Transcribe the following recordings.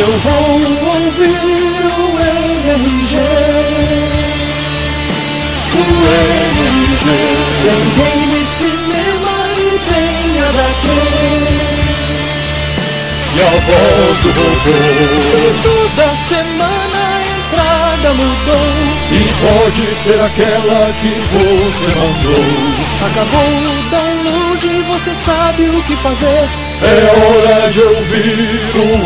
Eu vou ouvir o NRG. O NRG. Tem game, cinema e tem HQ. E a voz do robô. Toda semana a entrada mudou. E pode ser aquela que você mandou. Acabou o download, você sabe o que fazer. É hora de ouvir o.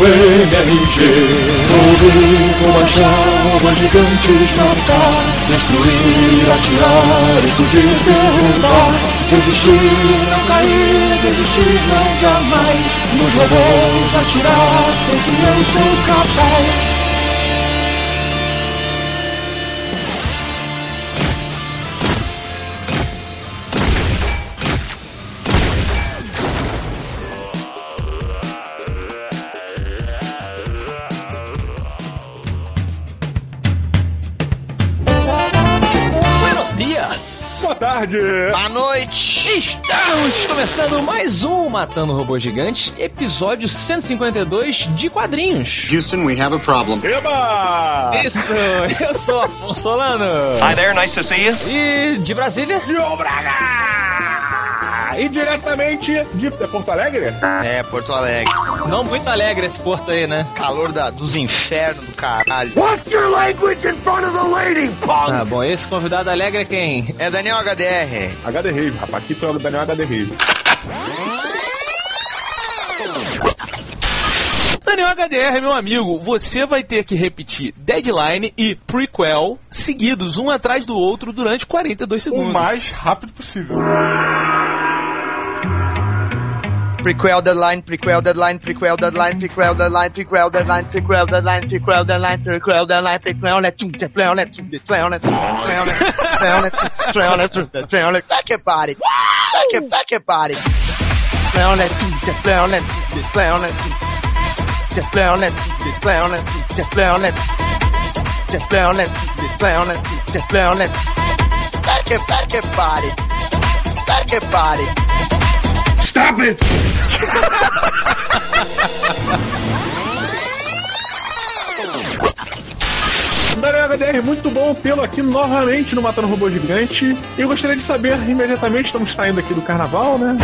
Tudo vou achar robôs gigantes marcar, destruir, atirar, explodir, derrubar, resistir, não cair, desistir, não jamais. Nos robôs atirar, sei que eu sou capaz. Buenos dias! Boa tarde! Boa noite! Estamos começando mais um Matando Robô Gigante, episódio 152 de quadrinhos. Houston, we have a problem. Eba! Isso, eu sou Afonso Solano. Hi there, nice to see you. E de Brasília? João Braga! E diretamente de é Porto Alegre? É, Porto Alegre. Não muito alegre esse porto aí, né? Calor da, dos infernos do caralho. Watch your language in front of the lady, punk! Ah, bom, esse convidado alegre é quem? É Daniel HDR. HD Rave, rapaz. Aqui foi o Daniel HD Rave. Daniel HDR, meu amigo, você vai ter que repetir Deadline e Prequel seguidos, um atrás do outro, durante 42 segundos. O mais rápido possível. Prequel, deadline, prequel, deadline, prequel, deadline, prequel, deadline, prequel, deadline, prequel, deadline, prequel, deadline, prequel, deadline, prequel, let tum, te pleo, let tum, te pleo, let tum, te pleo, let tum, te pleo, let tum, te pleo, let tum, te pleo, let Back it, body. Back it, back it, body. Pleo, let tum, te pleo, let tum, te pleo, let tum, te pleo, let tum, te pleo, let tum, te pleo, let te pleo, let tum, te pleo, let tum, te pleo, let Back it, back it, body. Back it, body. Stop it! HDR, muito bom tê-lo aqui novamente no Matando Robô Gigante. Eu gostaria de saber imediatamente, estamos saindo aqui do carnaval, né?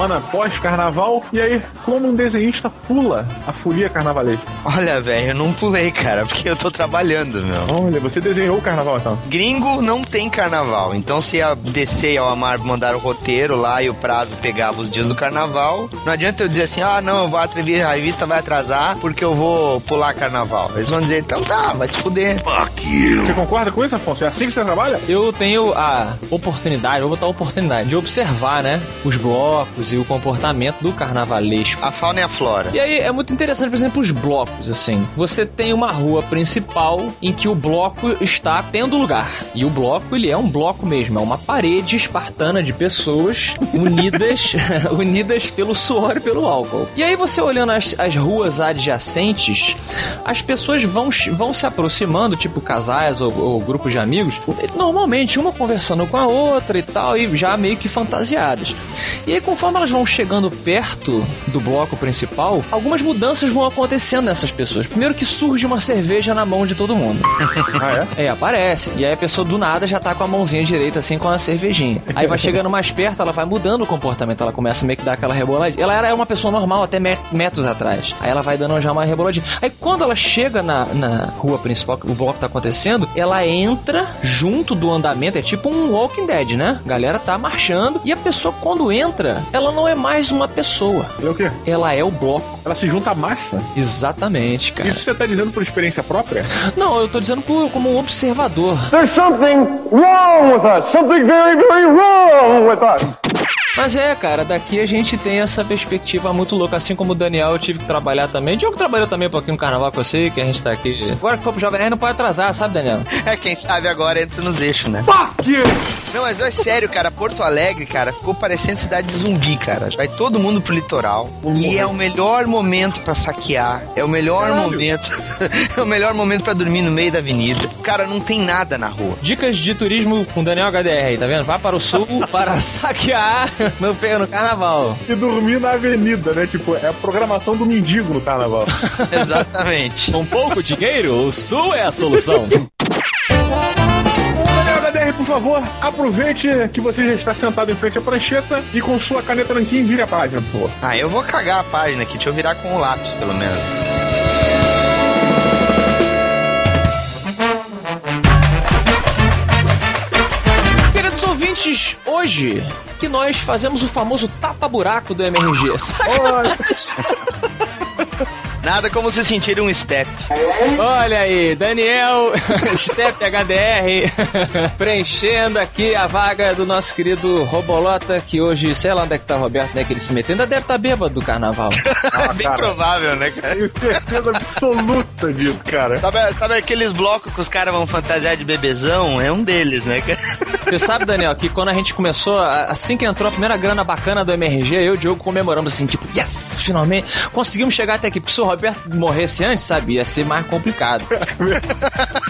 Semana pós-carnaval. E aí, como um desenhista pula a folia carnavalesca? Olha, velho, eu não pulei, cara, porque eu tô trabalhando, meu. Olha, você desenhou o carnaval então. Gringo não tem carnaval, então se a DC e a Amar mandar o roteiro lá e o prazo pegava os dias do carnaval, não adianta eu dizer assim, ah, não, eu vou atrever, a revista vai atrasar porque eu vou pular carnaval. Eles vão dizer, então tá, vai te fuder. Você concorda com isso, Afonso? É assim que você trabalha? Eu tenho a oportunidade, vou botar a oportunidade, de observar, né, os blocos e o comportamento do carnavalesco. A fauna e a flora. E aí é muito interessante, por exemplo, os blocos, assim. Você tem uma rua principal em que o bloco está tendo lugar. E o bloco, ele é um bloco mesmo, é uma parede espartana de pessoas unidas, unidas pelo suor e pelo álcool. E aí você olhando as, as ruas adjacentes, as pessoas vão, vão se aproximando, tipo casais ou, ou grupos de amigos, normalmente uma conversando com a outra e tal, e já meio que fantasiadas. E aí, conforme elas vão chegando perto do bloco principal, algumas mudanças vão acontecendo nessas pessoas. Primeiro que surge uma cerveja na mão de todo mundo. Ah, é? É, aparece. E aí a pessoa do nada já tá com a mãozinha direita assim com a cervejinha. Aí vai chegando mais perto, ela vai mudando o comportamento. Ela começa meio que dar aquela reboladinha. Ela era uma pessoa normal até met- metros atrás. Aí ela vai dando já uma reboladinha. Aí quando ela chega na, na rua principal, o bloco tá acontecendo, ela entra junto do andamento. É tipo um Walking Dead, né? A galera tá marchando. E a pessoa, quando entra, ela não é mais uma pessoa. Ele é o quê? Ela é o bloco. Ela se junta à massa? Exatamente, cara. Isso você tá dizendo por experiência própria? Não, eu tô dizendo por, como um observador. There's something wrong with us! Something very, very wrong with us! Mas é, cara, daqui a gente tem essa perspectiva muito louca. Assim como o Daniel, eu tive que trabalhar também. O Diogo trabalhou também um pouquinho no carnaval com você, que a gente tá aqui. Agora que for pro Jovem Nerd, não pode atrasar, sabe, Daniel? É, quem sabe agora entra nos eixos, né? Fuck you! Não, mas é sério, cara, Porto Alegre, cara, ficou parecendo cidade de zumbi, cara. Vai todo mundo pro litoral. E é o melhor momento pra saquear. É o melhor momento. é o melhor momento pra dormir no meio da avenida. Cara, não tem nada na rua. Dicas de turismo com Daniel HDR, tá vendo? Vai para o sul para saquear no, no carnaval. E dormir na avenida, né? Tipo, é a programação do mendigo no carnaval. Exatamente. Com pouco dinheiro, o Sul é a solução. HDR, por favor, aproveite que você já está sentado em frente à prancheta e com sua caneta nanquim vire a página, por favor. Ah, eu vou cagar a página aqui, deixa eu virar com o lápis, pelo menos. Ouvintes, hoje que nós fazemos o famoso tapa-buraco do MRG. Nada como se sentir um step. Olha aí, Daniel, Step HDR, preenchendo aqui a vaga do nosso querido Robolota, que hoje, sei lá onde é que tá o Roberto, né, que ele se meteu, ainda deve estar tá bêbado do carnaval. Ah, Bem cara, provável, né, cara? Tenho certeza absoluta disso, cara. Sabe, sabe aqueles blocos que os caras vão fantasiar de bebezão? É um deles, né, cara? Você sabe, Daniel, que quando a gente começou, assim que entrou a primeira grana bacana do MRG, eu e o Diogo comemoramos assim, tipo, yes, finalmente conseguimos chegar até aqui. Porque se o Roberto morresse antes, sabe, ia ser mais complicado.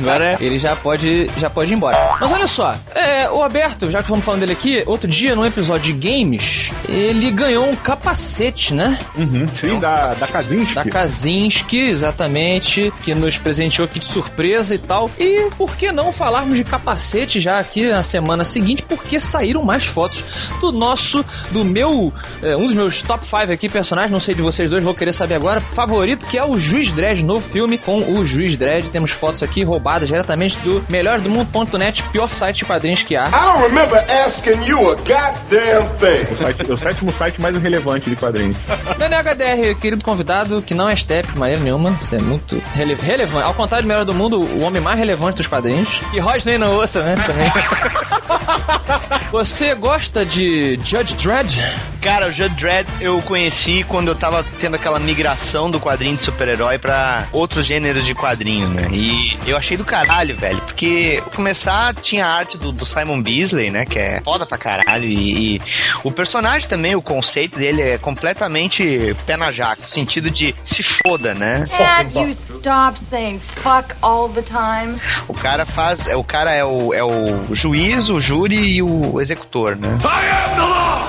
Agora ele já pode, já pode ir embora. Mas olha só, é, o Roberto, já que estamos falando dele aqui, outro dia, num episódio de games, ele ganhou um capacete, né? Uhum, sim, um da, da Kazinski. Da Kazinski, exatamente, que nos presenteou aqui de surpresa e tal. E por que não falarmos de capacete já aqui na semana seguinte? Porque saíram mais fotos do nosso, do meu, é, um dos meus top 5 aqui personagens, não sei de vocês dois, vou querer saber agora, favorito, que é o Juiz Dredd, novo filme com o Juiz Dredd. Temos fotos aqui roubadas diretamente do melhordomundo.net, pior site de quadrinhos que há. I don't remember asking you a goddamn thing. O, site, o sétimo site mais relevante de quadrinhos. Daniel HDR, querido convidado, que não é step de maneira nenhuma, você é muito rele relevante. Ao contrário do Melhor do Mundo, o homem mais relevante dos quadrinhos. E Rodney não ouça, né, também. Você gosta de Judge Dredd? Cara, o Judge Dredd eu conheci quando eu tava tendo aquela migração do quadrinho de super-herói para outros gêneros de quadrinho, né? E eu achei do caralho, velho, porque começar tinha a arte do, do Simon Beasley, né? Que é foda pra caralho. E, e, o personagem também, o conceito dele é completamente pé na jaca, no sentido de se foda, né? Can't you stop saying fuck all the time? O cara faz. O cara é o, é o juiz, o júri e o executor, né?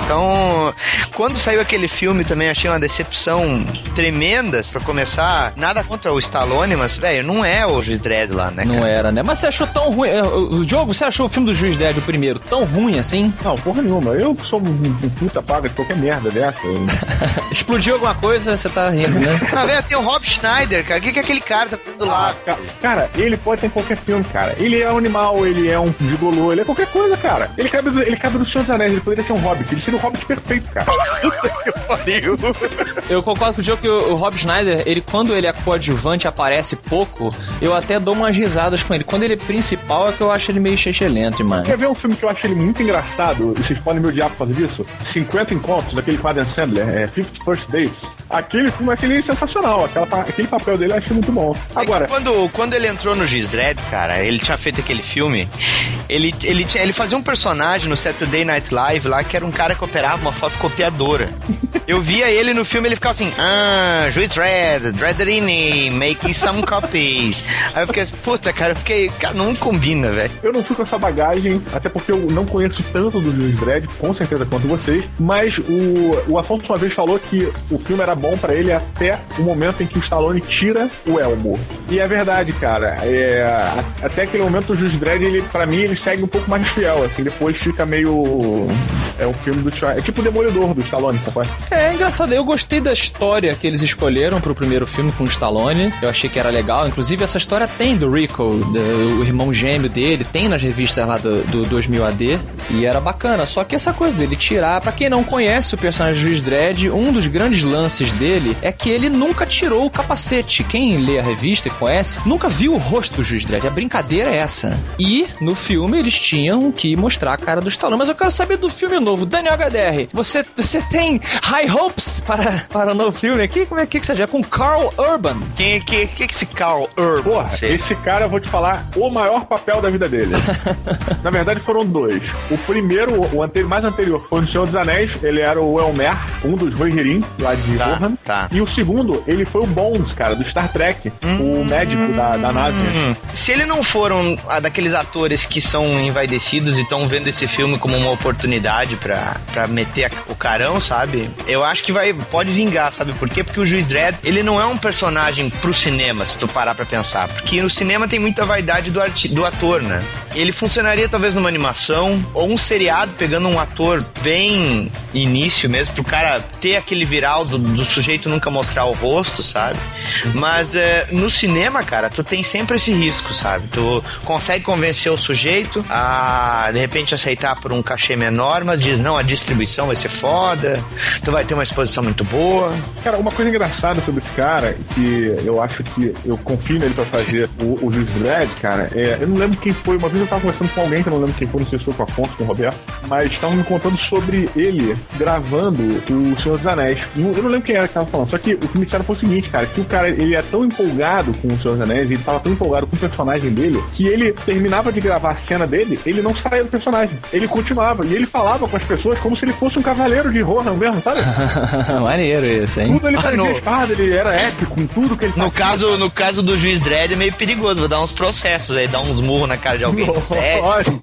Então, quando saiu aquele filme também achei uma decepção tremenda, pra começar. Nada contra o Stallone, mas, velho, não é o Juiz Dredd lá, né? Não cara? era, né? Mas você achou tão ruim. O Diogo, você achou o filme do Juiz Dredd, o primeiro, tão ruim assim? Não, porra nenhuma. Eu sou um, um puta paga de qualquer merda dessa. Explodiu alguma coisa, você tá rindo, né? Ah, velho, tem o Rob Schneider, cara. O que, que aquele cara tá fazendo lá? Ah, cara, ele pode ter em qualquer filme, cara. Ele é um animal, ele é um gigolô, ele é qualquer coisa, cara. Ele cabe, ele cabe no Senhor dos Anéis, ele poderia ser um hobbit. Ele seria o hobbit perfeito, cara. que pariu. Eu concordo com o Diogo que o, Rob Schneider, ele, quando ele é coadjuvante, aparece pouco, eu até dou umas risadas com ele. Quando ele é principal, é que eu acho ele meio lento, mano. Quer ver um filme que eu acho ele muito engraçado? E vocês podem me odiar por causa disso? 50 Encontros, daquele com Adam Sandler, é 50 First Dates. Aquele filme eu achei ele sensacional. Aquela, aquele papel dele eu achei muito bom. Agora. É quando, quando ele entrou no Giz Dredd, cara, ele tinha feito aquele filme. Ele, ele, tinha, ele fazia um personagem no Saturday Night Live lá que era um cara que operava uma fotocopiadora. Eu via ele no filme ele ficava assim: Ah, Juiz Dredd, Dredderini, making some copies. Aí eu fiquei assim, puta, cara, eu fiquei. Cara, não combina, velho. Eu não fui com essa bagagem, até porque eu não conheço tanto do Juiz Dredd, com certeza quanto vocês, mas o, o Afonso uma vez falou que o filme era bom para ele até o momento em que o Stallone tira o Elmo. E é verdade, cara. É, até aquele momento o Juiz Dredd, ele, pra mim, ele segue um pouco mais fiel, assim, depois fica meio. É um filme do. É tipo o Demolidor do Stallone? É, é engraçado, eu gostei da história que eles escolheram pro primeiro filme com o Stallone. Eu achei que era legal. Inclusive, essa história tem do Rico, do, o irmão gêmeo dele, tem nas revistas lá do, do 2000 AD. E era bacana. Só que essa coisa dele tirar, para quem não conhece o personagem Juiz Dredd, um dos grandes lances dele é que ele nunca tirou o capacete. Quem lê a revista e conhece, nunca viu o rosto do Juiz Dredd. A brincadeira é essa. E no filme eles tinham que mostrar a cara do Stallone. Mas eu quero saber do filme novo. Daniel HDR, você você, tem high hopes para, para o novo filme aqui? Como é que, que você já com Carl Urban? Quem é que, que, que esse Carl Urban? Porra, fez? esse cara, eu vou te falar, o maior papel da vida dele. Na verdade, foram dois. O primeiro, o mais anterior, foi no Senhor dos Anéis. Ele era o Elmer, um dos Rohirrim, lá de Tá, Rohan. tá. E o segundo, ele foi o Bones, cara, do Star Trek. o médico da, da nave. Hum. Se ele não for um daqueles atores que são envaidecidos e estão vendo esse filme como uma oportunidade pra meter a- o carão, sabe? Eu acho que vai pode vingar, sabe por quê? Porque o Juiz Dredd, ele não é um personagem pro cinema, se tu parar pra pensar. Porque no cinema tem muita vaidade do, arti do ator, né? Ele funcionaria talvez numa animação ou um seriado pegando um ator bem início mesmo, pro cara ter aquele viral do, do sujeito nunca mostrar o rosto, sabe? Mas é, no cinema, cara, tu tem sempre esse risco, sabe? Tu consegue convencer o sujeito a de repente aceitar por um cachê menor, mas diz não, a distribuição vai ser foda, tu vai ter uma exposição muito boa. Cara, uma coisa engraçada sobre esse cara, que eu acho que eu confio nele pra fazer o, o Juiz Dredd, cara, é, eu não lembro quem foi, uma vez eu tava conversando com alguém, que eu não lembro quem foi, não sei se foi com o Afonso, com o Roberto, mas estavam me contando sobre ele gravando o Senhor dos Anéis. Não- Eu não lembro quem era que tava falando, só que o que me disseram foi o seguinte, cara, que o cara, ele é tão empolgado com o Senhor dos Anéis, ele tava tão empolgado com o personagem dele, que ele terminava de gravar a cena dele, ele não saía do personagem, ele continuava, e ele falava com as pessoas como se ele fosse um cavaleiro de Rohan mesmo, sabe? Maneiro isso, hein? Tudo ele Ah, fazia no- espada, ele era épico em tudo que ele No fazia. caso, no caso do juiz Dredd é meio perigoso, vou dar uns processos aí, dar uns murros na cara de alguém. Sério?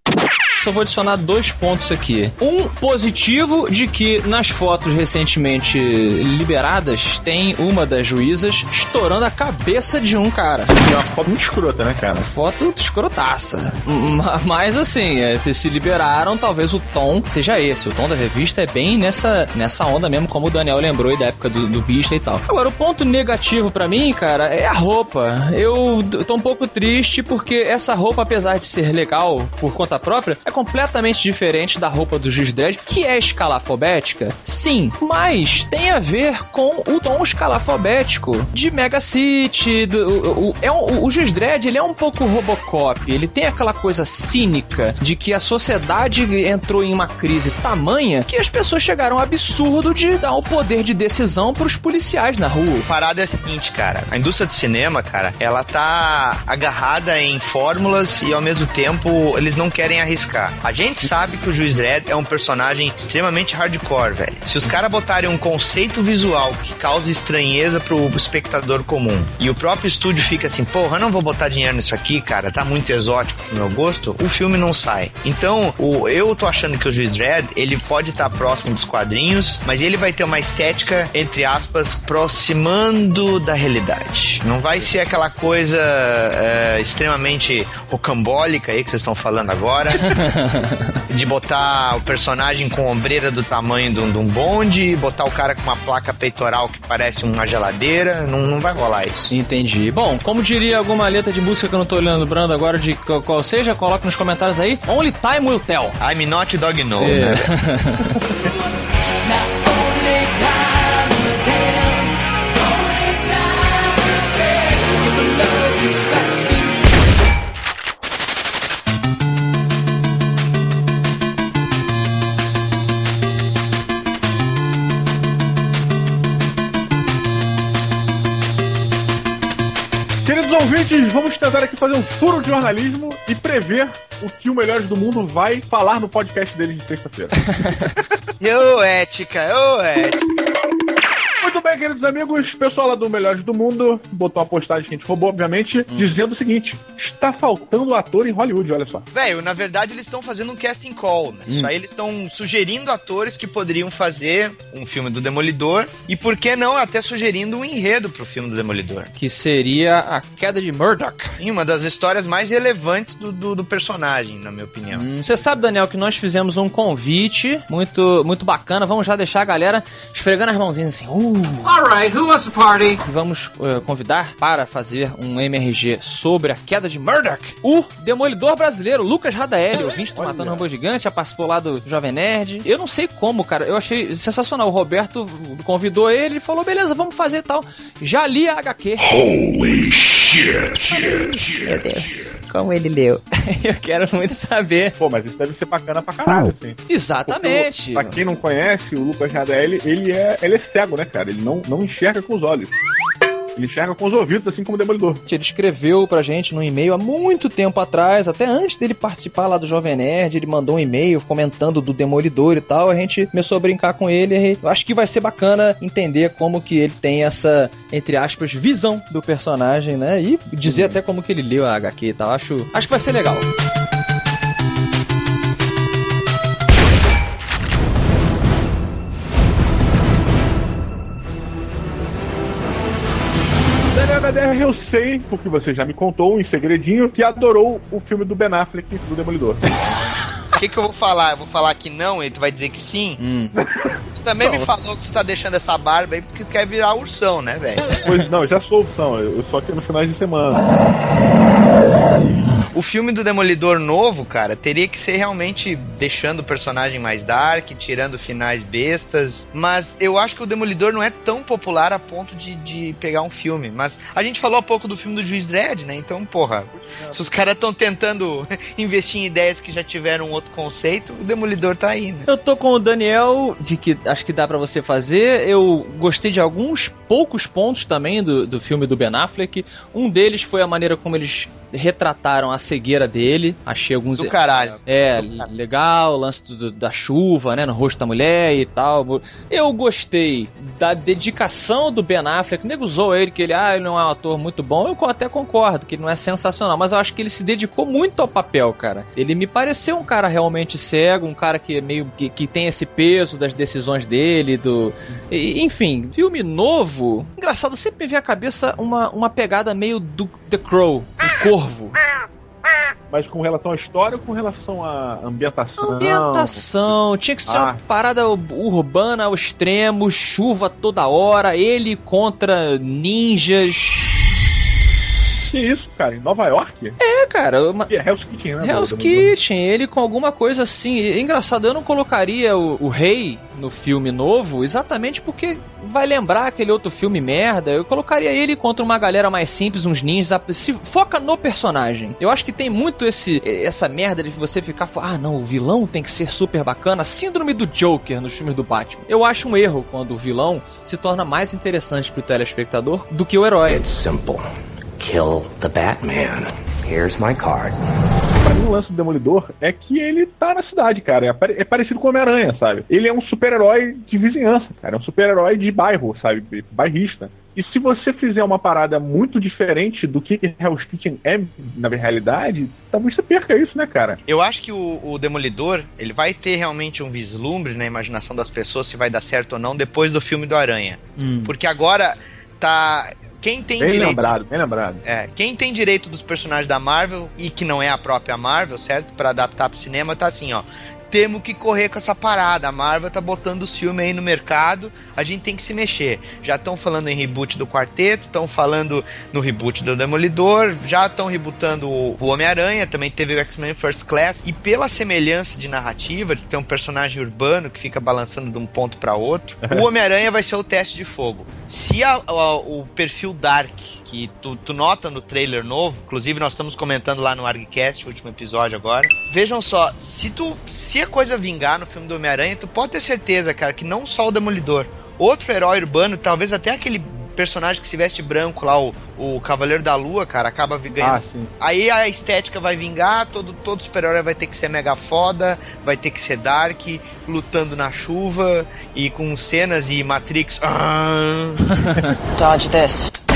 Só vou adicionar dois pontos aqui. Um positivo de que nas fotos recentemente liberadas tem uma das juízas estourando a cabeça de um cara. é uma foto muito escrota, né, cara? Foto escrotaça. Ma- Mas assim, é, se se liberaram, talvez o tom seja esse. O tom da revista é bem nessa, nessa onda mesmo, como o Daniel lembrou aí da época do, do Beast e tal. Agora, o ponto negativo pra mim, cara, é a roupa. Eu tô um pouco triste porque essa roupa, apesar de ser legal por conta própria, é completamente diferente da roupa do Juiz Dredd, que é escalafobética, sim, mas tem a ver com o tom escalafobético de Mega City. Do, o, o- é um- o Juiz Dredd, ele é um pouco Robocop, ele tem aquela coisa cínica de que a sociedade entrou em uma crise tamanha que as pessoas chegaram ao absurdo de dar o poder de decisão pros policiais na rua. A parada é a seguinte, cara. A indústria do cinema, cara, ela tá agarrada em fórmulas e ao mesmo tempo eles não querem arriscar. A gente sabe que o Juiz Dredd é um personagem extremamente hardcore, velho. Se os caras botarem um conceito visual que causa estranheza pro espectador comum e o próprio estúdio fica assim, porra, eu não vou botar dinheiro nisso aqui, cara, tá muito exótico pro meu gosto, o filme não sai. Então, o, eu tô achando que o Juiz Dredd, ele pode estar próximo dos quadrinhos, mas ele vai ter uma estética, entre aspas, aproximando da realidade. Não vai ser aquela coisa é, extremamente rocambólica aí que vocês estão falando agora, de botar o personagem com ombreira do tamanho de um, de bonde, botar o cara com uma placa peitoral que parece uma geladeira, não, não vai rolar isso. Entendi. Bom, como diria alguma letra de música que eu não tô lembrando agora de qual qual seja, coloca nos comentários aí. Only time will tell. I'm not dog no, É. né? vamos tentar aqui fazer um furo de jornalismo e prever o que o Melhores do Mundo vai falar no podcast deles de sexta-feira. Ô, ética, ô, ética. Bem, queridos amigos, o pessoal lá do Melhores do Mundo botou uma postagem que a gente roubou, obviamente, dizendo o seguinte: está faltando ator em Hollywood, olha só. Velho, na verdade eles estão fazendo um casting call, né? Isso aí eles estão sugerindo atores que poderiam fazer um filme do Demolidor e por que não até sugerindo um enredo pro filme do Demolidor. Que seria a queda de Murdoch. Sim, uma das histórias mais relevantes do, do, do personagem, na minha opinião. Hum, Você sabe, Daniel, que nós fizemos um convite muito, muito bacana. Vamos já deixar a galera esfregando as mãozinhas assim. Uh, All right, who wants to party? vamos eh, convidar para fazer um MRG sobre a queda de Murdoch, o demolidor brasileiro, Lucas Radaeli, ouvinte do Matando Robô Gigante, já participou lá do Jovem Nerd. Eu não sei como, cara, eu achei sensacional. O Roberto convidou ele e falou: beleza, vamos fazer e tal. Já li a HQ. Holy shit. Meu Deus, como ele leu. eu quero muito saber. Pô, mas isso deve ser bacana pra caralho, assim. Exatamente. Porque, pra quem não conhece, o Lucas Radelli, ele é, ele é cego, né, cara? Ele não, não enxerga com os olhos. Ele enxerga com os ouvidos, assim como o Demolidor. Ele escreveu pra gente no e-mail há muito tempo atrás, até antes dele participar lá do Jovem Nerd, ele mandou um e-mail comentando do Demolidor e tal. A gente começou a brincar com ele. e eu acho que vai ser bacana entender como que ele tem essa, entre aspas, visão do personagem, né? E dizer até como que ele leu a HQ e tal. Acho, acho que vai ser legal. Daniel HDR, eu sei, porque você já me contou em segredinho, que adorou o filme do Ben Affleck do Demolidor. O que, que eu vou falar? Eu vou falar que não e tu vai dizer que sim? Hum. Tu também me falou que tu tá deixando essa barba aí porque tu quer virar ursão, né, velho? Pois não, já sou opção, eu só que no final de semana. O filme do Demolidor novo, cara, teria que ser realmente deixando o personagem mais dark, tirando finais bestas. Mas eu acho que o Demolidor não é tão popular a ponto de, de pegar um filme. Mas a gente falou há pouco do filme do Juiz Dredd, né? Então, porra, se os caras estão tentando investir em ideias que já tiveram outro conceito, o Demolidor tá aí, né? Eu tô com o Daniel, de que acho que dá pra você fazer. Eu gostei de alguns poucos pontos também do, do filme do Ben Affleck. Um deles foi a maneira como eles retrataram a cegueira dele. Achei alguns. Do caralho. É, legal, o lance do- da chuva, né, no rosto da mulher e tal. Eu gostei da dedicação do Ben Affleck. O nego usou ele, que ele, ah, ele não é um ator muito bom. Eu até concordo que ele não é sensacional, mas eu acho que ele se dedicou muito ao papel, cara. Ele me pareceu um cara realmente cego, um cara que é meio que, que tem esse peso das decisões dele, do. e- enfim, filme novo. Engraçado, sempre me veio à cabeça uma, uma pegada meio do The Crow, o Corvo. Mas com relação à história ou com relação à ambientação? Ambientação, tinha que ser uma Ah. parada urbana ao extremo, chuva toda hora, ele contra ninjas. Que isso, cara? Em Nova York? É, cara, uma... É Hell's Kitchen, né? Hell's? Kitchen, ele com alguma coisa assim. É engraçado, eu não colocaria o, o rei no filme novo exatamente porque vai lembrar aquele outro filme merda. Eu colocaria ele contra uma galera mais simples, uns ninjas. Se foca no personagem. Eu acho que tem muito esse essa merda de você ficar. Ah, não, o vilão tem que ser super bacana. Síndrome do Joker nos filmes do Batman. Eu acho um erro quando o vilão se torna mais interessante pro telespectador do que o herói. It's simple. Kill the Batman. Here's my card. Pra mim, o lance do Demolidor é que ele tá na cidade, cara. É, pare- é parecido com o Homem-Aranha, sabe? Ele é um super-herói de vizinhança, cara. É um super-herói de bairro, sabe? Bairrista. E se você fizer uma parada muito diferente do que Hell's Kitchen é na realidade, talvez você perca isso, né, cara? Eu acho que o, o Demolidor, ele vai ter realmente um vislumbre na imaginação das pessoas se vai dar certo ou não depois do filme do Aranha. Hum. Porque agora tá. Quem tem Bem direito. lembrado, bem lembrado. É, quem tem direito dos personagens da Marvel e que não é a própria Marvel, certo? Pra adaptar pro cinema, tá assim, ó. Temos que correr com essa parada. A Marvel tá botando os filmes aí no mercado, a gente tem que se mexer. Já estão falando em reboot do Quarteto, estão falando no reboot do Demolidor, já estão rebootando o Homem-Aranha, também teve o X-Men First Class. E pela semelhança de narrativa, de ter um personagem urbano que fica balançando de um ponto para outro, o Homem-Aranha vai ser o teste de fogo. Se a- a- o perfil Dark que tu, tu nota no trailer novo, inclusive nós estamos comentando lá no ArgCast, o último episódio agora. Vejam só, se tu se a coisa vingar no filme do Homem-Aranha, tu pode ter certeza, cara, que não só o Demolidor, outro herói urbano, talvez até aquele personagem que se veste branco lá, o, o Cavaleiro da Lua, cara, acaba ganhando. Ah, sim. Aí a estética vai vingar, todo, todo super-herói vai ter que ser mega foda, vai ter que ser dark, lutando na chuva e com cenas e Matrix. Ah. Dodge this.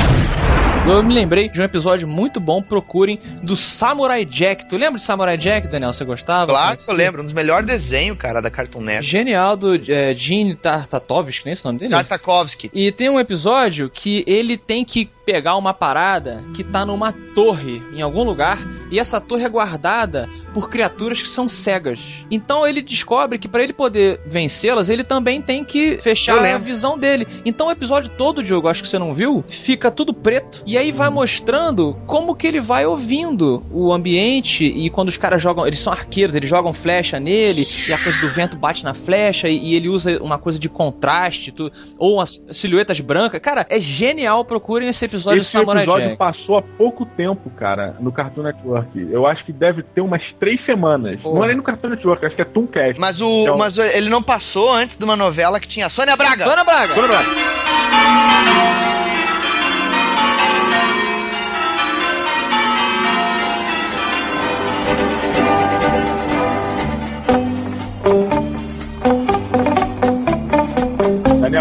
Eu me lembrei de um episódio muito bom, procurem, do Samurai Jack. Tu lembra de Samurai Jack, Daniel? Você gostava? Claro que eu lembro, um dos melhores desenhos, cara, da Cartoon Network. Genial do é, Gene Tartatovsky, nem esse o nome dele? Tartakovsky. E tem um episódio que ele tem que pegar uma parada que tá numa torre em algum lugar e essa torre é guardada por criaturas que são cegas. Então ele descobre que para ele poder vencê-las, ele também tem que fechar a visão dele. Então o episódio todo, Diogo, acho que você não viu, fica tudo preto e aí vai mostrando como que ele vai ouvindo o ambiente e quando os caras jogam, eles são arqueiros, eles jogam flecha nele e a coisa do vento bate na flecha e, e ele usa uma coisa de contraste, tu, ou umas silhuetas brancas. Cara, é genial, procurem esse episódio Esse do Samurai episódio Jack. passou há pouco tempo, cara, no Cartoon Network. Eu acho que deve ter umas três semanas. Porra. Não é nem no Cartoon Network, acho que é Tooncast. Mas, o, Então- mas ele não passou antes de uma novela que tinha Sônia Braga. Dona Braga! Bora lá.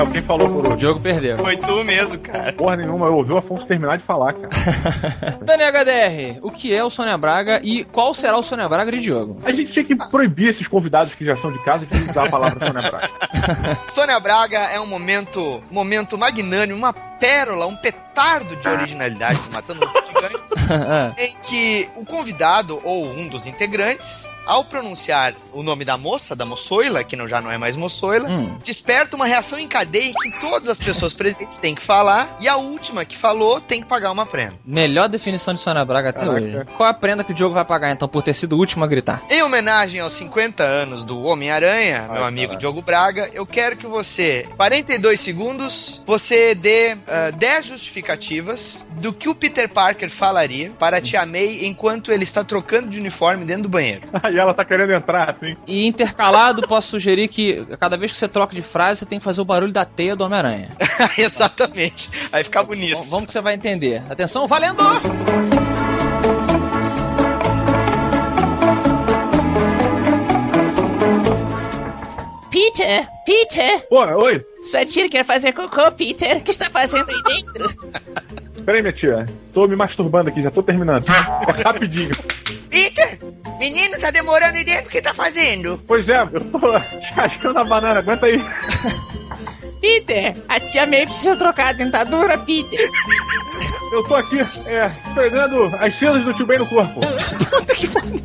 Daniel, quem falou por O hoje? jogo perdeu. Foi tu mesmo, cara. Porra nenhuma, eu ouvi o Afonso terminar de falar, cara. Dani HDR, o que é o Sônia Braga e qual será o Sônia Braga de Diogo? A gente tinha que proibir esses convidados que já são de casa de usar a palavra Sônia Braga. Sônia Braga é um momento, momento magnânimo, uma pérola, um petardo de originalidade do Matando os Gigantes, em que o convidado ou um dos integrantes, ao pronunciar o nome da moça, da moçoila, que não, já não é mais moçoila, Hum. desperta uma reação em cadeia que todas as pessoas presentes têm que falar e a última que falou tem que pagar uma prenda. Melhor definição de Sônia Braga até Caraca. hoje. Qual a prenda que o Diogo vai pagar então por ter sido o último a gritar? Em homenagem aos 50 anos do Homem-Aranha, meu amigo caralho. Diogo Braga, eu quero que você, 42 segundos, você dê ah, 10 justificativas do que o Peter Parker falaria para a Tia May enquanto ele está trocando de uniforme dentro do banheiro. e ela tá querendo entrar, assim. E intercalado, posso sugerir que cada vez que você troca de frase, você tem que fazer o barulho da teia do Homem-Aranha. Exatamente. Aí fica bonito. Bom, Vamos que você vai entender. Atenção, valendo! Peter, Peter, Pô, oi. sua tia quer fazer cocô, Peter. O que está fazendo aí dentro? Peraí, minha tia. Tô me masturbando aqui, já tô terminando. É rapidinho. Peter, menino, tá demorando aí dentro, o que tá fazendo? Pois é, eu tô descascando a banana, aguenta aí. Peter, a tia May precisa trocar a dentadura, Peter. Eu tô aqui, é, pegando as cenas do tio Ben no corpo. Puta que pariu.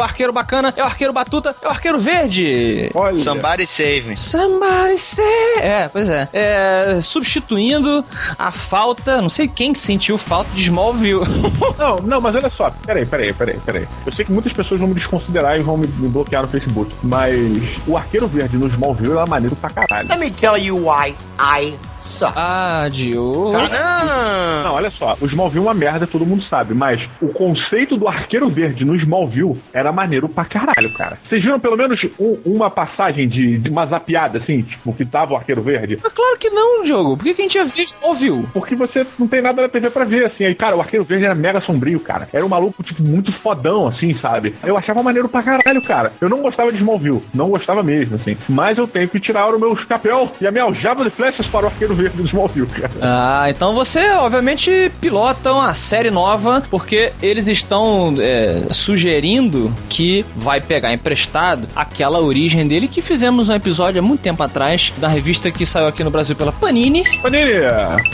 O arqueiro bacana, é o arqueiro batuta, é o arqueiro verde. Olha. Somebody save me. Somebody say. É, pois é. é. Substituindo a falta, não sei quem sentiu falta de Smallville. Não, não, mas olha só. Peraí, peraí, peraí, peraí. Eu sei que muitas pessoas vão me desconsiderar e vão me, me bloquear no Facebook. Mas o Arqueiro Verde no Smallville era maneiro pra caralho. Let me tell you why I suck. ah, Diogo. Ah, Não, olha só, o Smallville é uma merda, todo mundo sabe, mas o conceito do Arqueiro Verde no Smallville era maneiro pra caralho, cara. Vocês viram pelo menos um- uma passagem de, de uma zapiada, assim, tipo, que tava o Arqueiro Verde? Ah, Claro que não, Diogo. Por que, que a gente já viu Smallville? Porque você não tem nada na TV pra ver, assim. Aí, cara, o Arqueiro Verde era mega sombrio, cara. Era um maluco, tipo, muito fodão, assim, sabe? Eu achava maneiro pra caralho, cara. Eu não gostava de Smallville. Não gostava mesmo, assim. Mas eu tenho que tirar o meu chapéu e a minha aljava de flechas para o Arqueiro Verde do Smallville, cara. Ah, então você, obviamente, pilota uma série nova, porque eles estão é, sugerindo que vai pegar emprestado aquela origem dele que fizemos um episódio há muito tempo atrás, da revista que saiu aqui no Brasil pela Panini. Panini!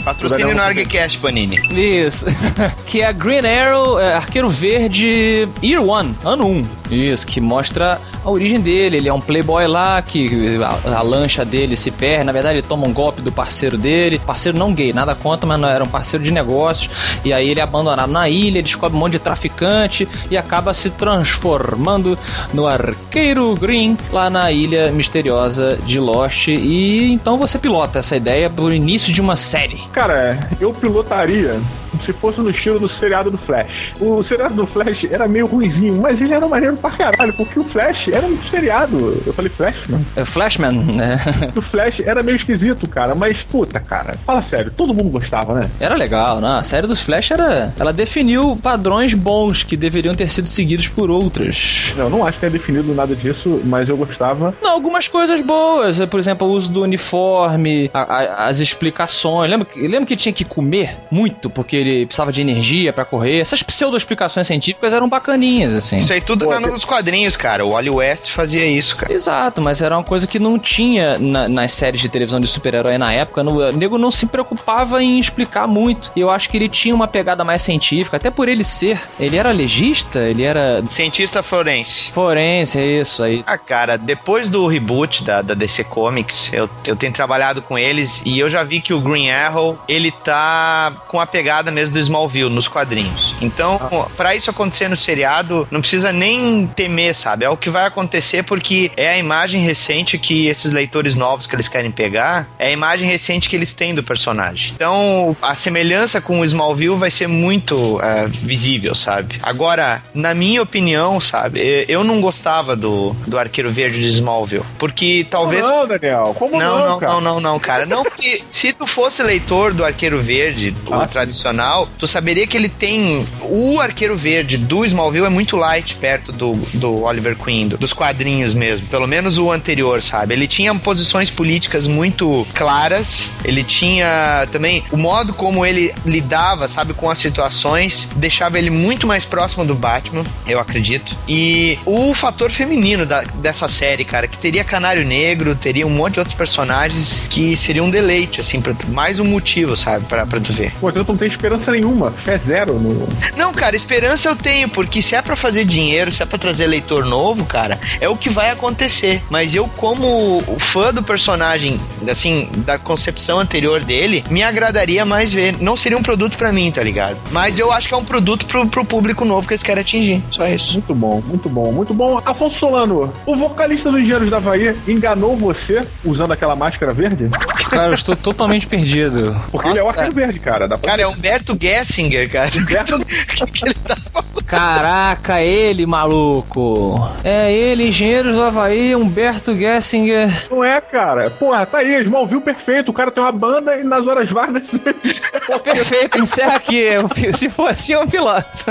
patrocínio no ArgCast, Panini. Isso. que é Green Arrow, é, Arqueiro Verde Year One, ano 1. Isso, que mostra a origem dele. Ele é um playboy lá, que a, a lancha dele se perde. Na verdade, ele toma um golpe do parceiro dele. Parceiro não gay, nada contra, mas não era um parceiro de negócios. E aí ele é abandonado na ilha, descobre um monte de traficante e acaba se transformando no Arqueiro Green lá na ilha misteriosa de Lost. E então você pilota essa ideia pro início de uma série. Cara, eu pilotaria se fosse no estilo do seriado do Flash. O seriado do Flash era meio ruizinho, mas ele era maneiro pra caralho, porque o Flash era um seriado. Eu falei Flash, né? É Flashman, né? O Flash era meio esquisito, cara, mas puta, cara, fala sério, todo mundo gostava, né? Era legal, né? A série dos Flash era. Ela definiu padrões bons que deveriam ter sido seguidos por outras. Eu não acho que tenha definido nada disso, mas eu gostava. Não, algumas coisas boas, por exemplo, o uso do uniforme, a- a- as explicações. Lembra, lembra que tinha que comer muito, porque ele precisava de energia pra correr. Essas pseudo-explicações científicas eram bacaninhas, assim. Isso aí tudo tá nos quadrinhos, cara. O Wally West fazia isso, cara. Exato, mas era uma coisa que não tinha na- nas séries de televisão de super-herói na época. No, o nego não se preocupava em explicar muito. E eu acho que ele tinha uma pegada mais científica, até por ele ser. Ele era legista, ele era. Cientista forense. Forense, é isso aí. Ah, cara, depois do reboot da, da DC Comics, eu, eu tenho trabalhado com eles e eu já vi que o Green Arrow, ele tá com a pegada mesmo do Smallville nos quadrinhos. Então, pra isso acontecer no seriado, não precisa nem temer, sabe? É o que vai acontecer porque é a imagem recente que esses leitores novos que eles querem pegar, é a imagem recente que eles têm do personagem. Então, a semelhança com o Smallville vai ser muito é, visível, sabe? Agora, na minha opinião, sabe, eu não gostava do, do Arqueiro Verde de Smallville, porque talvez... Como não, Daniel? Como não, não, não, cara? não, não, não, cara. Não, porque se tu fosse leitor do Arqueiro Verde, o tradicional, tu saberia que ele tem. O Arqueiro Verde do Smallville é muito light perto do, do Oliver Queen, do- dos quadrinhos mesmo. Pelo menos o anterior, sabe? Ele tinha posições políticas muito claras, ele tinha também o modo como ele lidava, sabe, com as situações, deixava ele muito mais próximo do Batman, eu acredito. E o fator feminino da- dessa série, cara, que teria Canário Negro, teria um monte de outros personagens que seria um deleite, assim, pra, mais um motivo, sabe, pra, pra tu ver. Pô, então não tem nenhuma. Fé zero no. Não, cara, esperança eu tenho, porque se é pra fazer dinheiro, se é pra trazer leitor novo, cara, é o que vai acontecer. Mas eu, como fã do personagem, assim, da concepção anterior dele, me agradaria mais ver. Não seria um produto pra mim, tá ligado? Mas eu acho que é um produto pro, pro público novo que eles querem atingir. Só isso. Muito bom, muito bom, muito bom. Afonso Solano, o vocalista dos Engenheiros da Havaí enganou você usando aquela máscara verde? Cara, eu estou totalmente perdido. Porque ele é o verde, cara. Dá pra... Cara, é Humberto Gessinger, cara. Caraca, ele, maluco. É ele, Engenheiros do Havaí, Humberto Gessinger. Não é, cara. Porra, tá aí, Smallville perfeito. O cara tem uma banda e nas horas vagas. Perfeito, encerra aqui. Se for assim, é um piloto.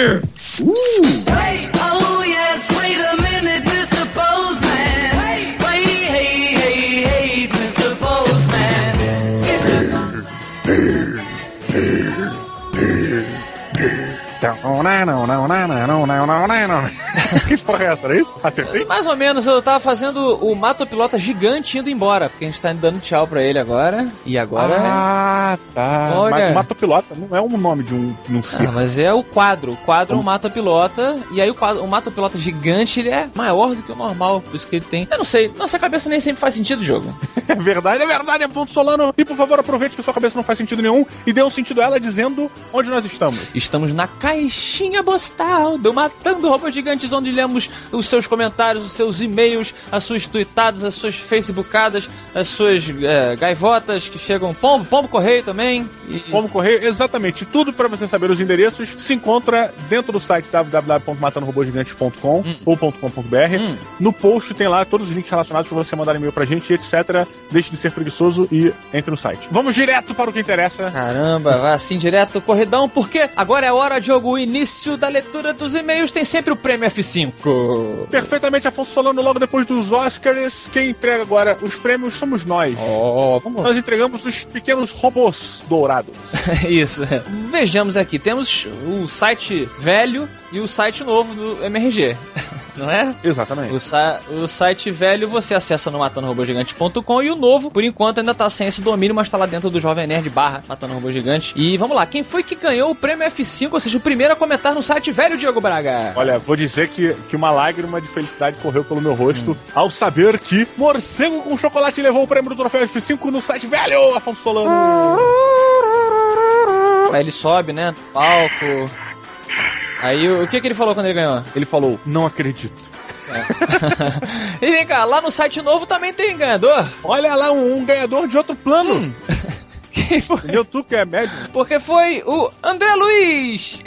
DeVille is here! Hey, oh yes, wait a minute, Mr. Postman. Hey, wait, hey, hey, hey, Mr. Postman. que porra é essa? Era isso? Acertei? Mais ou menos, eu tava fazendo o matopilota gigante indo embora, porque a gente tá dando tchau pra ele agora. E agora. Ah, tá. Olha. Mas Matopilota não é um nome de um, de um Ah, circo. mas é o quadro. O quadro é um mata-pilota. E aí o, quadro, o gigante ele é maior do que o normal. Por isso que ele tem. Eu não sei, nossa cabeça nem sempre faz sentido o jogo. É verdade, é verdade, Afonso Solano. E por favor, aproveite que sua cabeça não faz sentido nenhum e dê um sentido a ela dizendo onde nós estamos. Estamos na caixinha postal do Matando Robôs Gigantes, onde lemos os seus comentários, os seus e-mails, as suas tweetadas, as suas facebookadas, as suas é, gaivotas que chegam. Pombo, pombo correio também. E... Como correr, exatamente tudo para você saber os endereços se encontra dentro do site www.matandorobôsgigantes.com ou .com.br. No post tem lá todos os links relacionados para você mandar e-mail pra gente, etc. Deixe de ser preguiçoso e entre no site. Vamos direto para o que interessa. Caramba, vai assim direto, corridão, porque agora é hora, Diogo, o início da leitura dos e-mails tem sempre o prêmio F5. Perfeitamente, Afonso Solano, logo depois dos Oscars, quem entrega agora os prêmios somos nós. Oh, Nós entregamos os pequenos robôs dourados. Isso. Vejamos aqui, temos o site velho e o site novo do MRG. Não é? Exatamente. O, o site velho você acessa no matandorobogigante.com e o novo, por enquanto, ainda tá sem esse domínio, mas tá lá dentro do Jovem Nerd barra Matando Robô Gigante. E vamos lá, quem foi que ganhou o prêmio F5, ou seja, o primeiro a comentar no site velho, Diego Braga? Olha, vou dizer que, que uma lágrima de felicidade correu pelo meu rosto ao saber que Morcego com Chocolate levou o prêmio do Troféu F5 no site velho, Afonso Solano. Aí ele sobe, né, palco. Aí o, o que que ele falou quando ele ganhou? Ele falou, não acredito. É. e vem cá, lá no site novo também tem ganhador. Olha lá, um, um ganhador de outro plano. Hum. Quem foi? Meu tu que é médio. Porque foi o André Luiz!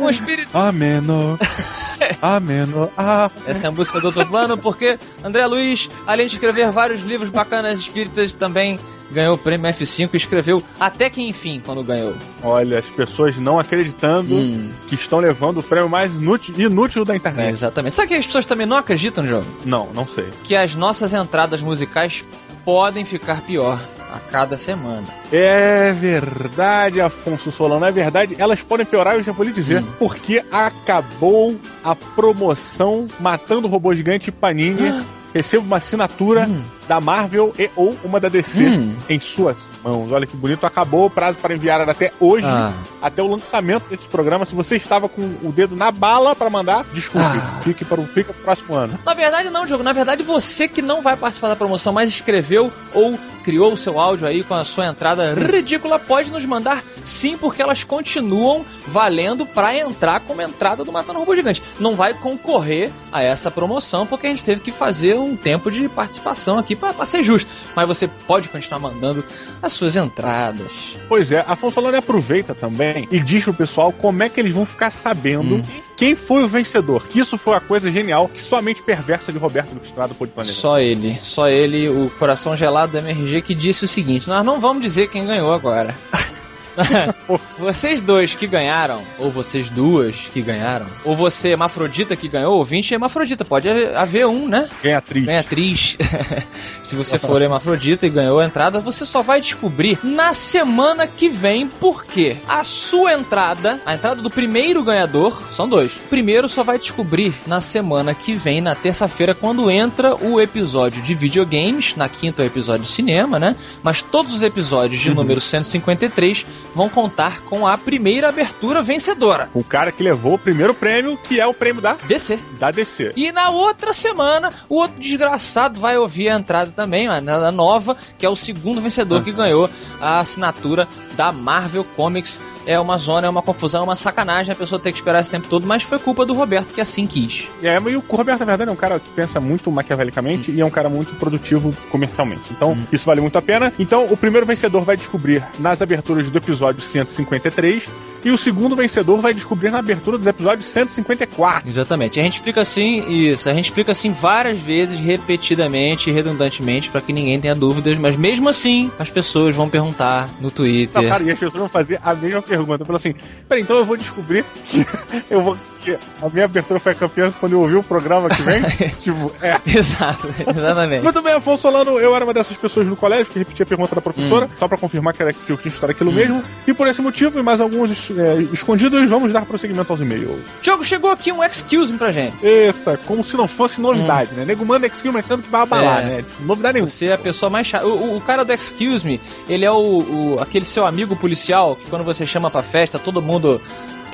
um espírito. Ameno. Ameno. Ah. Essa é a música do outro plano, porque André Luiz, além de escrever vários livros bacanas espíritas, também ganhou o prêmio F5 e escreveu Até que Enfim quando ganhou. Olha, as pessoas não acreditando Hum. que estão levando o prêmio mais inútil, inútil da É, internet. exatamente. Sabe que as pessoas também não acreditam no jogo? Não, não sei. Que as nossas entradas musicais podem ficar pior a cada semana. É verdade, Afonso Solano, é verdade. Elas podem piorar, eu já vou lhe dizer. Hum. Porque acabou a promoção Matando o Robô Gigante Panini. Receba uma assinatura da Marvel e ou uma da DC Hum. em suas mãos. Olha que bonito. Acabou o prazo para enviar era até hoje, Ah. até o lançamento desse programa. Se você estava com o dedo na bala para mandar, desculpe. Ah. Fique para o fica pro próximo ano. Na verdade, não, Diogo. Na verdade, você que não vai participar da promoção, mas escreveu ou criou o seu áudio aí com a sua entrada ridícula, pode nos mandar sim, porque elas continuam valendo pra entrar como entrada do Matando Robô Gigante. Não vai concorrer a essa promoção, porque a gente teve que fazer um tempo de participação aqui pra, pra ser justo. Mas você pode continuar mandando as suas entradas. Pois é, Afonso Solano aproveita também e diz pro pessoal como é que eles vão ficar sabendo quem foi o vencedor. Que isso foi uma coisa genial que somente perversa de Roberto do Estrada pôde planejar. Só ele, só ele, o coração gelado do MRG, que disse o seguinte: Nós não vamos dizer quem ganhou agora. vocês dois que ganharam, ou vocês duas que ganharam, ou você, Hermafrodita, que ganhou, ouvinte Hermafrodita, pode haver um, né? Ganhatriz. Ganhatriz. Se você for Hermafrodita e ganhou a entrada, você só vai descobrir na semana que vem, porque a sua entrada, a entrada do primeiro ganhador, são dois. O primeiro só vai descobrir na semana que vem, na terça-feira, quando entra o episódio de videogames, na quinta é o episódio de cinema, né? Mas todos os episódios de número 153 vão contar com a primeira abertura vencedora. O cara que levou o primeiro prêmio, que é o prêmio da DC. Da DC. E na outra semana, o outro desgraçado vai ouvir a entrada também, a nova, que é o segundo vencedor que ganhou a assinatura da Marvel Comics. É uma zona, é uma confusão, é uma sacanagem a pessoa ter que esperar esse tempo todo, mas foi culpa do Roberto que assim quis. É, mas o Roberto, na verdade, é um cara que pensa muito maquiavelicamente e é um cara muito produtivo comercialmente. Então, isso vale muito a pena. Então, o primeiro vencedor vai descobrir nas aberturas do episódio 153 e o segundo vencedor vai descobrir na abertura dos episódios 154. Exatamente. A gente explica assim, isso, a gente explica assim várias vezes, repetidamente, redundantemente, para que ninguém tenha dúvidas, mas mesmo assim, as pessoas vão perguntar no Twitter. Cara, e as pessoas vão fazer a mesma pergunta. Falam assim, peraí, então eu vou descobrir que eu vou. Que a minha abertura foi campeã quando eu ouvi o programa que vem. tipo, é. Exato, exatamente. Muito bem, Afonso Solano, eu era uma dessas pessoas no colégio que repetia a pergunta da professora, só pra confirmar que, era, que eu tinha estudado aquilo mesmo. E por esse motivo e mais alguns é, escondidos, vamos dar prosseguimento aos e-mails. Diogo, chegou aqui um excuse me pra gente. Eita, como se não fosse novidade, né? Nego manda excuse me achando que vai abalar, É. né? Tipo, novidade nenhuma. Você é a pessoa mais chata. O, o- o cara do Excuse Me, ele é o, o- aquele seu amigo policial que quando você chama pra festa, todo mundo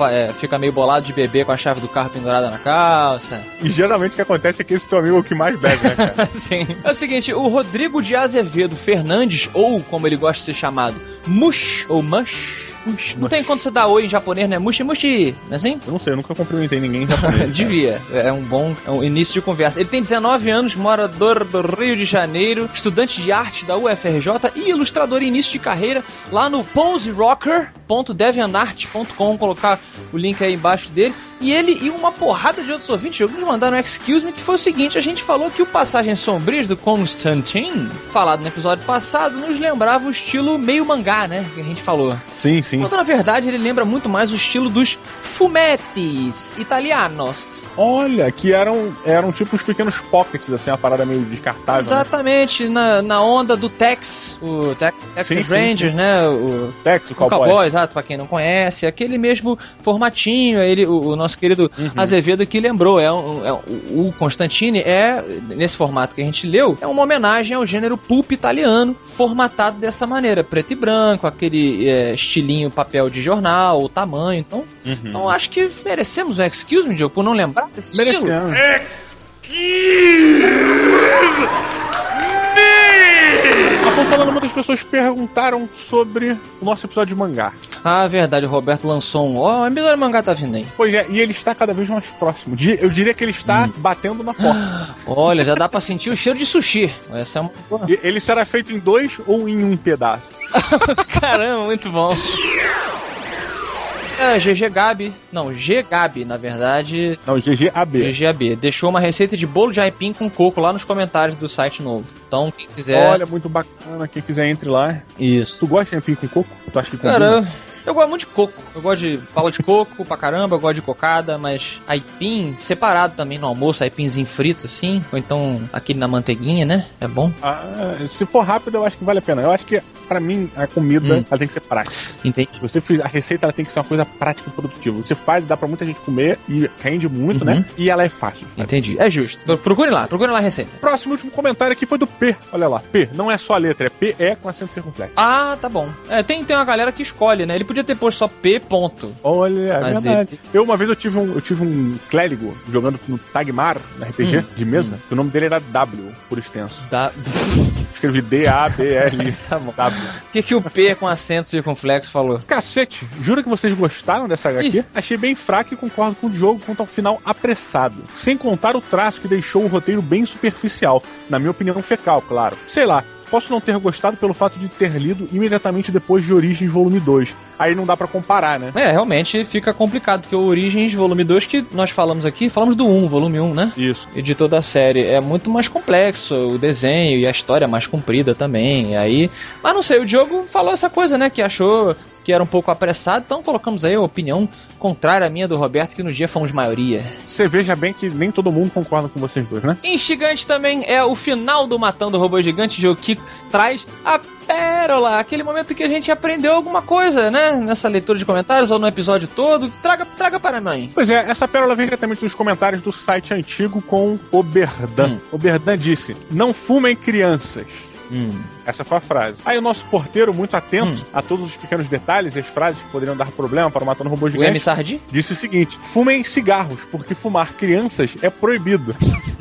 é, fica meio bolado de beber com a chave do carro pendurada na calça. E geralmente o que acontece é que esse teu amigo é o que mais bebe, né, cara? Sim. É o seguinte, o Rodrigo de Azevedo Fernandes, ou como ele gosta de ser chamado, Mush, ou Mush. Mush. Não tem quando você dá oi em japonês, né? Mushi mushi, não é assim? Eu não sei, eu nunca cumprimentei ninguém em japonês. Devia. É um bom é um início de conversa. Ele tem 19 anos, morador do Rio de Janeiro, estudante de arte da UFRJ e ilustrador em início de carreira lá no poserocker.deviantart.com. Colocar o link aí embaixo dele. E ele e uma porrada de outros ouvintes nos mandaram um excuse me que foi o seguinte: a gente falou que o Passagens Sombrias do Constantine, falado no episódio passado, nos lembrava o estilo meio mangá, né? Que a gente falou. Sim, sim. Quando na verdade ele lembra muito mais o estilo dos fumettes italianos. Olha, que eram, eram tipo uns pequenos pockets, assim, uma parada meio descartável. né? Exatamente, na, na onda do Tex, o Tex, Sim, Texas sim, Rangers, sim. né? O, Tex, o o cowboy. cowboy, pra quem não conhece, aquele mesmo formatinho, ele, o, o nosso querido Uhum. Azevedo que lembrou, é, um, é um- o Constantine é, nesse formato que a gente leu, é uma homenagem ao gênero pulp italiano, formatado dessa maneira, preto e branco, aquele é, estilinho papel de jornal, o tamanho, então, Uhum. então acho que merecemos um excuse me, Diogo, por não lembrar desse estilo. Merecemos. Afonso falando, muitas pessoas perguntaram sobre o nosso episódio de mangá. Ah, verdade, o Roberto lançou um. Ó, oh, o Midori Mangá tá vindo aí. Pois é, e ele está cada vez mais próximo. Eu diria que ele está hum. batendo na porta. Olha, já dá pra sentir o cheiro de sushi. Essa é uma... Ele será feito em dois ou em um pedaço? Caramba, muito bom. É, GG Gabi. Não, G Gabi, na verdade. Não, GGAB. GGAB. Deixou uma receita de bolo de aipim com coco lá nos comentários do site novo. Então, quem quiser. Olha, muito bacana. Quem quiser, entre lá. Isso. Tu gosta de aipim com coco? Tu acha que Cara, eu gosto muito de coco. Eu gosto de fala de coco pra caramba, eu gosto de cocada, mas aipim separado também no almoço, aipimzinho frito assim, ou então aquele na manteiguinha, né? É bom. Ah, se for rápido, eu acho que vale a pena. Eu acho que para mim a comida hum. ela tem que ser prática. Entendi. Você a receita ela tem que ser uma coisa prática e produtiva. Você faz, dá para muita gente comer e rende muito, uhum. né? E ela é fácil. Entendi. É justo. Procure lá, procure lá a receita. Próximo último comentário aqui foi do P. Olha lá, P. Não é só a letra, é P é com acento circunflexo. Ah, tá bom. É, tem, tem uma galera que escolhe, né? Ele podia ter posto só P, ponto. Olha, é verdade. Ele... Eu uma vez eu tive um, eu tive um clérigo jogando no Tagmar, na RPG, hum, de mesa, hum. que o nome dele era W, por extenso. Da... Escrevi D-A-B-L. tá bom. W. O que, que o P com acento circunflexo falou? Cacete, jura que vocês gostaram dessa HQ? Ih. Achei bem fraco e concordo com o jogo quanto ao final apressado. Sem contar o traço que deixou o roteiro bem superficial. Na minha opinião, fecal, claro. Sei lá, posso não ter gostado pelo fato de ter lido imediatamente depois de Origens Volume 2. Aí não dá para comparar, né? É, realmente fica complicado, porque o Origens Volume 2 que nós falamos aqui, falamos do 1, volume 1, né? Isso. E de toda a série. É muito mais complexo o desenho e a história mais comprida também. E aí. Mas não sei, o Diogo falou essa coisa, né? Que achou que era um pouco apressado, então colocamos aí a opinião contrária à minha do Roberto, que no dia fomos maioria. Você veja bem que nem todo mundo concorda com vocês dois, né? Instigante também é o final do Matando o Robô Gigante, jogo que traz a pérola, aquele momento que a gente aprendeu alguma coisa, né? Nessa leitura de comentários ou no episódio todo. Traga, traga para mim. Pois é, essa pérola vem diretamente dos comentários do site antigo com o Berdan. Hum. O Berdan disse: Não fumem crianças. Hum. Essa foi a frase. Aí o nosso porteiro, muito atento hum. a todos os pequenos detalhes e as frases que poderiam dar problema para matar um robô gigante, o M. Sardi? disse o seguinte: fumem cigarros, porque fumar crianças é proibido.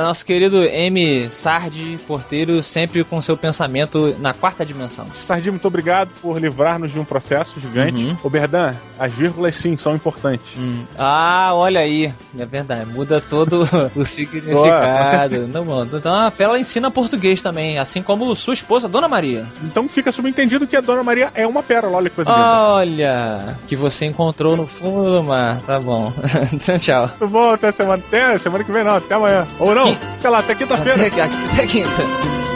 Nosso querido M. Sardi, porteiro, sempre com seu pensamento na quarta dimensão. Sardi, muito obrigado por livrar-nos de um processo gigante. Uhum. Berdan, as vírgulas sim são importantes. Hum. Ah, olha aí. É verdade, muda todo o significado. Não, mano. Então a Pérola ensina português também, assim como sua esposa, Dona Maria. Então fica subentendido que a Dona Maria é uma pérola, olha que coisa linda. Olha, que você encontrou no fundo do mar, tá bom. então tchau. Muito bom, até semana, até semana que vem não, até amanhã. Ou não, sei lá, até quinta-feira. Até, até quinta.